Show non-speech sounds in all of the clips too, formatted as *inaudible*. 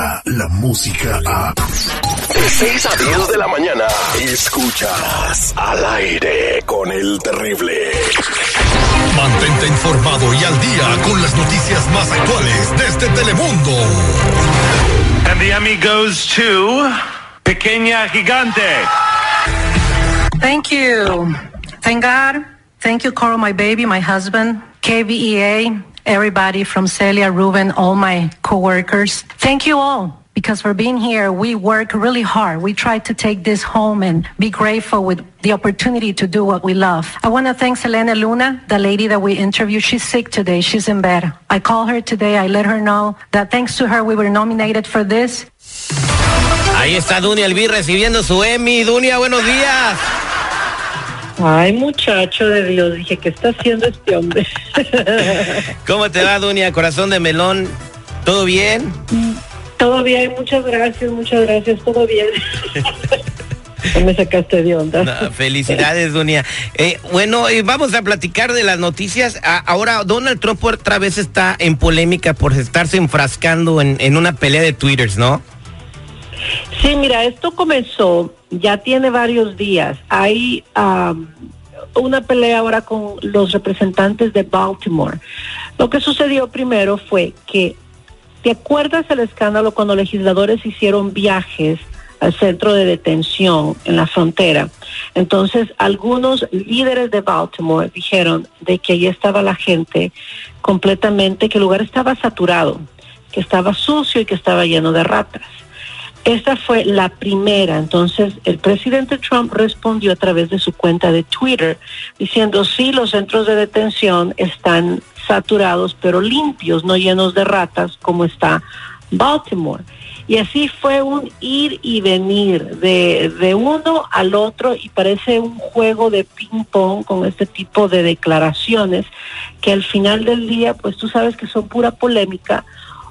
llega la música a... De 6 a 10 de la mañana, escuchas al aire con el terrible. Mantente informado y al día con las noticias más actuales desde Telemundo. And the Emmy goes to Pequeña Gigante. Thank you. Thank God. Thank you, Coral, my baby, my husband, KVEA, everybody from Celia, Ruben, all my coworkers. Thank you all. Because for being here, we work really hard. We try to take this home and be grateful with the opportunity to do what we love. I want to thank Selena Luna, the lady that we interviewed. She's sick today. She's in bed. I call her today. I let her know that thanks to her, we were nominated for this. Ahí está Dunia Elvi recibiendo su Emmy. Dunia, buenos días. Ay, muchacho de Dios, dije, ¿qué está haciendo este hombre? *laughs* ¿Cómo te va, Dunia? Corazón de melón. ¿Todo bien? Todo bien, muchas gracias, muchas gracias, todo bien. *laughs* No me sacaste de onda. No, felicidades, Dunia. Eh, bueno, eh, vamos a platicar de las noticias. A- ahora, Donald Trump otra vez está en polémica por estarse enfrascando en, en una pelea de Twitters, ¿no? Sí, mira, esto comenzó, ya tiene varios días. Hay una pelea ahora con los representantes de Baltimore. Lo que sucedió primero fue que, ¿te acuerdas el escándalo cuando legisladores hicieron viajes al centro de detención en la frontera? Entonces, algunos líderes de Baltimore dijeron de que ahí estaba la gente completamente, que el lugar estaba saturado, que estaba sucio y que estaba lleno de ratas. Esta fue la primera. Entonces, el presidente Trump respondió a través de su cuenta de Twitter diciendo, sí, los centros de detención están saturados, pero limpios, no llenos de ratas, como está Baltimore. Y así fue un ir y venir de, de uno al otro y parece un juego de ping-pong con este tipo de declaraciones que al final del día, pues tú sabes que son pura polémica,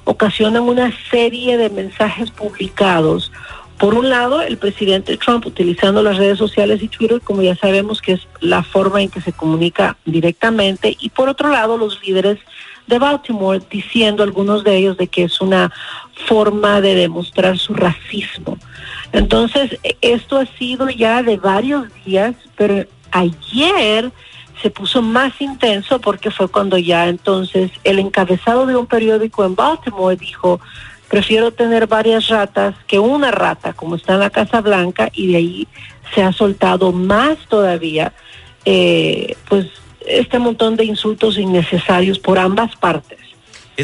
ocasionan una serie de mensajes publicados. Por un lado, el presidente Trump utilizando las redes sociales y Twitter, como ya sabemos que es la forma en que se comunica directamente, y por otro lado, los líderes de Baltimore diciendo algunos de ellos de que es una forma de demostrar su racismo. Entonces, e- esto ha sido ya de varios días, pero ayer se puso más intenso porque fue cuando ya entonces el encabezado de un periódico en Baltimore dijo, prefiero tener varias ratas que una rata, como está en la Casa Blanca, y de ahí se ha soltado más todavía, eh, pues este montón de insultos innecesarios por ambas partes.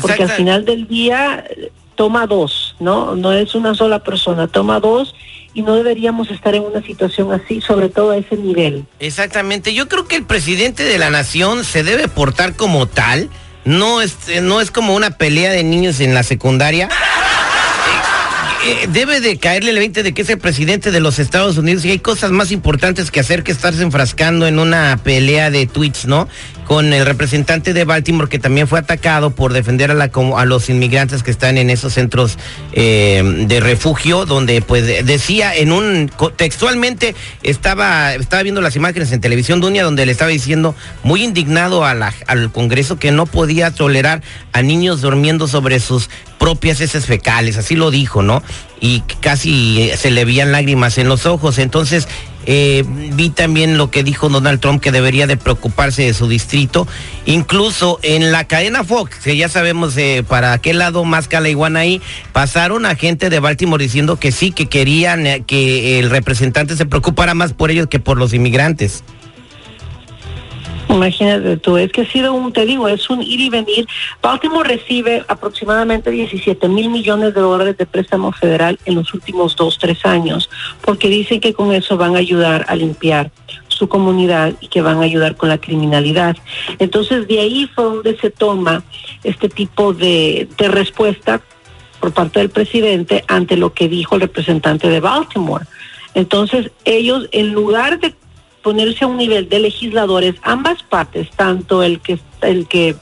Porque al final del día eh, toma dos, ¿no? No es una sola persona, toma dos y no deberíamos estar en una situación así, sobre todo a ese nivel. Exactamente. Yo creo que el presidente de la nación se debe portar como tal. No es, eh, no es como una pelea de niños en la secundaria. Eh, debe de caerle el 20 de que es el presidente de los Estados Unidos y hay cosas más importantes que hacer que estarse enfrascando en una pelea de tweets, ¿no? Con el representante de Baltimore que también fue atacado por defender a, los inmigrantes que están en esos centros eh, de refugio, donde pues de- decía en un, textualmente estaba, estaba viendo las imágenes en televisión Dunia donde le estaba diciendo muy indignado al Congreso que no podía tolerar a niños durmiendo sobre sus propias heces fecales, así lo dijo, ¿no? Y casi se le veían lágrimas en los ojos. Entonces, eh, vi también lo que dijo Donald Trump, que debería de preocuparse de su distrito. Incluso en la cadena Fox, que ya sabemos eh, para qué lado más calaiguana ahí, pasaron a gente de Baltimore diciendo que sí, que querían eh, que el representante se preocupara más por ellos que por los inmigrantes. Imagínate tú, es que ha sido un, te digo, es un ir y venir. Baltimore recibe aproximadamente 17 mil millones de dólares de préstamo federal en los últimos dos, tres años, porque dicen que con eso van a ayudar a limpiar su comunidad y que van a ayudar con la criminalidad. Entonces de ahí fue donde se toma este tipo de, de respuesta por parte del presidente ante lo que dijo el representante de Baltimore. Entonces ellos, en lugar de ponerse a un nivel de legisladores, ambas partes, tanto el que el que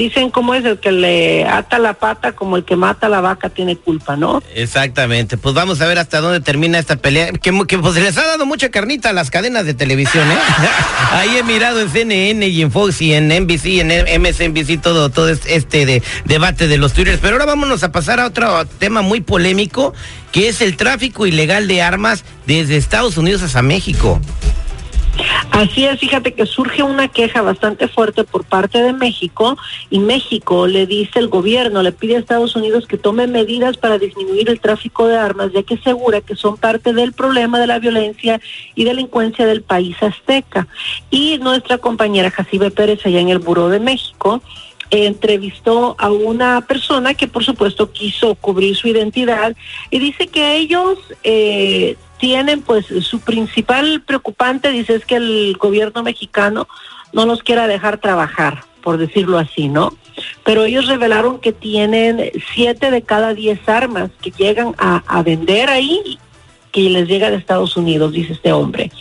Dicen cómo es el que le ata la pata como el que mata a la vaca tiene culpa, ¿no? Exactamente. Pues vamos a ver hasta dónde termina esta pelea. Que, que pues les ha dado mucha carnita a las cadenas de televisión, ¿eh? *laughs* Ahí he mirado en CNN y en Fox y en NBC en MSNBC todo, todo este de, debate de los Twitters. Pero ahora vámonos a pasar a otro tema muy polémico, que es el tráfico ilegal de armas desde Estados Unidos hasta México. Así es, fíjate que surge una queja bastante fuerte por parte de México y México le dice el gobierno, le pide a Estados Unidos que tome medidas para disminuir el tráfico de armas, ya que asegura que son parte del problema de la violencia y delincuencia del país azteca. Y nuestra compañera Jacibe Pérez allá en el Buró de México entrevistó a una persona que por supuesto quiso cubrir su identidad y dice que ellos eh, tienen, pues su principal preocupante, dice, es que el gobierno mexicano no los quiera dejar trabajar, por decirlo así, ¿no? Pero ellos revelaron que tienen siete de cada diez armas que llegan a, vender ahí que les llega de Estados Unidos, dice este hombre.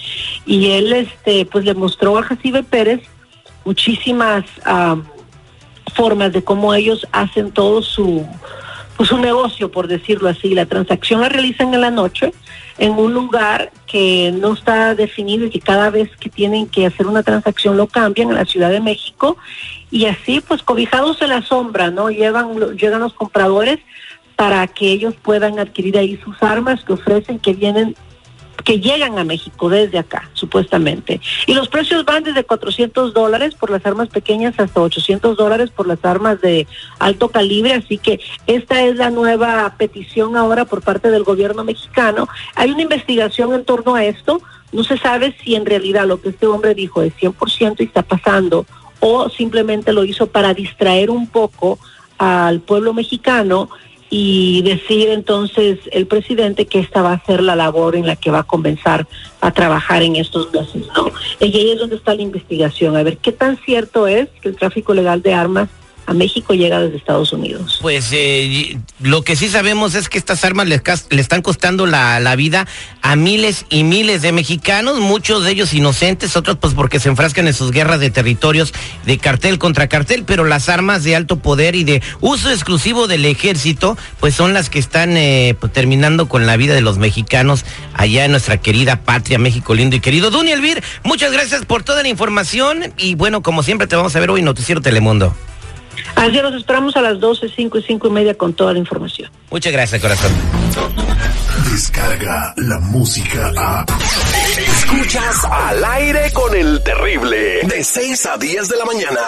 Y él, este, pues le mostró a Jacibe Pérez muchísimas formas de cómo ellos hacen todo su, pues un negocio, por decirlo así. La transacción la realizan en la noche en un lugar que no está definido y que cada vez que tienen que hacer una transacción lo cambian en la Ciudad de México y así pues cobijados en la sombra, ¿no? Llevan, llegan los compradores para que ellos puedan adquirir ahí sus armas que ofrecen que vienen que llegan a México desde acá, supuestamente. Y los precios van desde 400 dólares por las armas pequeñas hasta 800 dólares por las armas de alto calibre, así que esta es la nueva petición ahora por parte del gobierno mexicano. Hay una investigación en torno a esto, no se sabe si en realidad lo que este hombre dijo es 100% y está pasando o simplemente lo hizo para distraer un poco al pueblo mexicano y decir entonces el presidente que esta va a ser la labor en la que va a comenzar a trabajar en estos meses, ¿no? Y ahí es donde está la investigación, a ver qué tan cierto es que el tráfico legal de armas a México llega desde Estados Unidos. Pues eh, lo que sí sabemos es que estas armas le, están costando la, vida a miles y miles de mexicanos, muchos de ellos inocentes, otros pues porque se enfrascan en sus guerras de territorios de cartel contra cartel, pero las armas de alto poder y de uso exclusivo del ejército pues son las que están eh, pues, terminando con la vida de los mexicanos allá en nuestra querida patria, México lindo y querido. Duny Elvir, muchas gracias por toda la información y bueno, como siempre te vamos a ver hoy Noticiero Telemundo. Así los esperamos a las 12, 5 y 5 y media con toda la información. Muchas gracias, corazón. Descarga la música a. Escuchas al aire con el terrible. De 6 a 10 de la mañana.